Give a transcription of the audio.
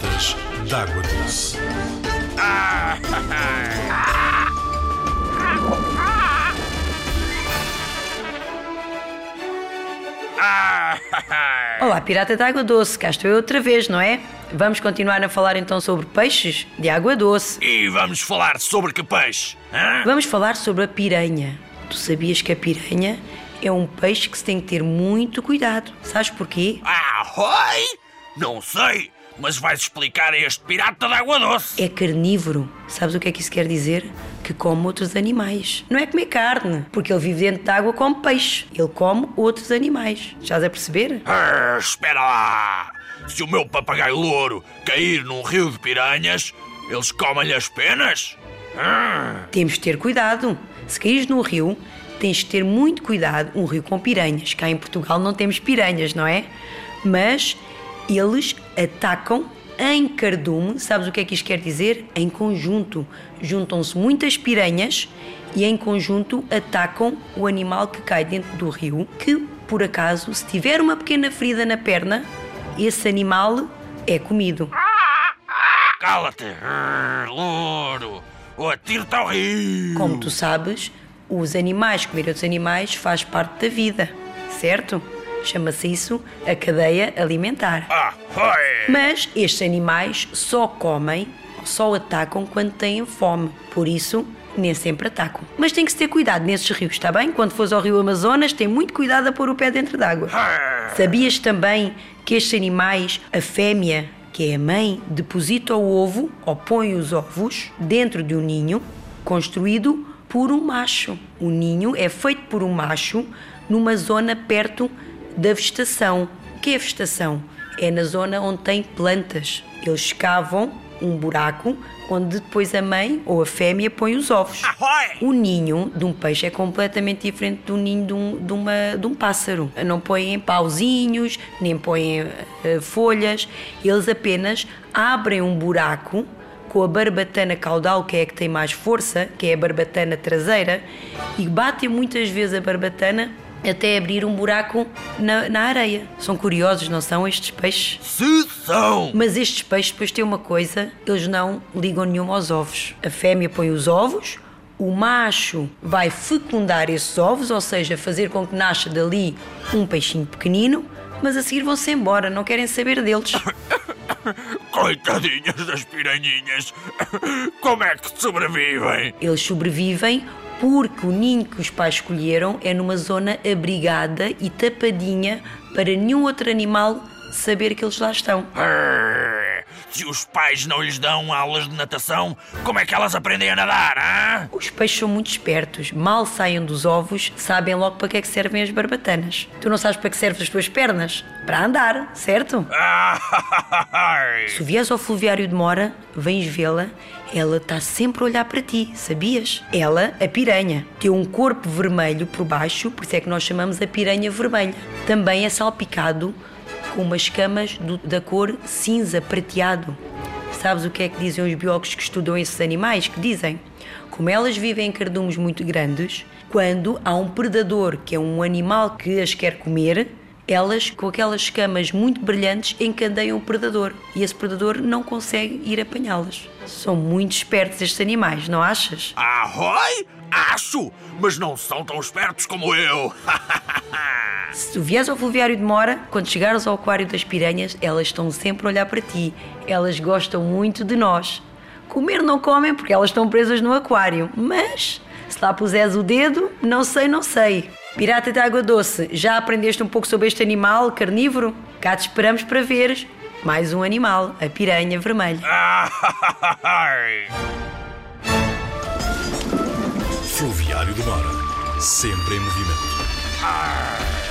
Piratas d'Água Doce. Olá, pirata de água doce, cá estou eu outra vez, não é? Vamos continuar a falar então sobre peixes de água doce. E vamos falar sobre que peixe? hã? Vamos falar sobre a piranha. Tu sabias que a piranha é um peixe que se tem que ter muito cuidado. Sabes porquê? Ah, oi? Não sei, mas vais explicar a este pirata d'água doce. É carnívoro. Sabes o que é que isso quer dizer? Que come outros animais. Não é comer carne, porque ele vive dentro de água como peixe. Ele come outros animais. Estás a perceber? Ah, espera lá. Se o meu papagaio louro cair num rio de piranhas, eles comem-lhe as penas? Ah, Temos de ter cuidado. Se caís num rio, tens de ter muito cuidado. Um rio com piranhas. Cá em Portugal não temos piranhas, não é? Mas eles atacam em cardume. Sabes o que é que isto quer dizer? Em conjunto. Juntam-se muitas piranhas e em conjunto atacam o animal que cai dentro do rio, que por acaso, se tiver uma pequena ferida na perna, esse animal é comido. Cala-te, louro. Ou atiro-te ao rio. Como tu sabes, os animais comer outros animais faz parte da vida, certo? Chama-se isso a cadeia alimentar. Ah, oi. Mas estes animais só comem, só atacam quando têm fome. Por isso, nem sempre atacam. Mas tem que se ter cuidado nesses rios, está bem? Quando fores ao rio Amazonas, tem muito cuidado a pôr o pé dentro d'água. Sabias também que estes animais, a fêmea, que é a mãe, deposita o ovo ou põe os ovos dentro de um ninho construído por um macho. O ninho é feito por um macho numa zona perto da vegetação. O que é vegetação? É na zona onde tem plantas. Eles escavam um buraco onde depois a mãe ou a fêmea põe os ovos. Ahoy! O ninho de um peixe é completamente diferente do ninho de um, de uma, de um pássaro. Não põem pauzinhos, nem põem eh, folhas. Eles apenas abrem um buraco com a barbatana caudal, que é a que tem mais força, que é a barbatana traseira, e batem muitas vezes a barbatana até abrir um buraco na, na areia. São curiosos, não são estes peixes? Se são. Mas estes peixes depois têm uma coisa, eles não ligam nenhum aos ovos. A fêmea põe os ovos, o macho vai fecundar esses ovos, ou seja, fazer com que nasça dali um peixinho pequenino, mas a seguir vão-se embora, não querem saber deles. Coitadinhas das piranhinhas. Como é que sobrevivem? Eles sobrevivem porque o ninho que os pais escolheram é numa zona abrigada e tapadinha para nenhum outro animal saber que eles lá estão. Se os pais não lhes dão aulas de natação, como é que elas aprendem a nadar, hã? Os peixes são muito espertos. Mal saem dos ovos, sabem logo para que é que servem as barbatanas. Tu não sabes para que servem as tuas pernas? Para andar, certo? Ah, Se vieres ao fluviário de Mora, vens vê-la, ela está sempre a olhar para ti, sabias? Ela, a piranha, tem um corpo vermelho por baixo, por isso é que nós chamamos a piranha vermelha. Também é salpicado com umas escamas do- da cor cinza prateado. Sabes o que é que dizem os biólogos que estudam esses animais? Que dizem, como elas vivem em cardumes muito grandes, quando há um predador, que é um animal que as quer comer, elas, com aquelas escamas muito brilhantes, encandeiam o predador e esse predador não consegue ir apanhá-las. São muito espertos estes animais, não achas? Ahoy? Acho, mas não são tão espertos como eu. Se tu vieres ao fluviário de Mora, quando chegares ao aquário das piranhas, elas estão sempre a olhar para ti. Elas gostam muito de nós. Comer não comem porque elas estão presas no aquário, mas se lá puseres o dedo, não sei, não sei. Pirata de água doce, já aprendeste um pouco sobre este animal carnívoro? Cá te esperamos para veres mais um animal, a piranha vermelha. Fluviário de Mora. Sempre em movimento.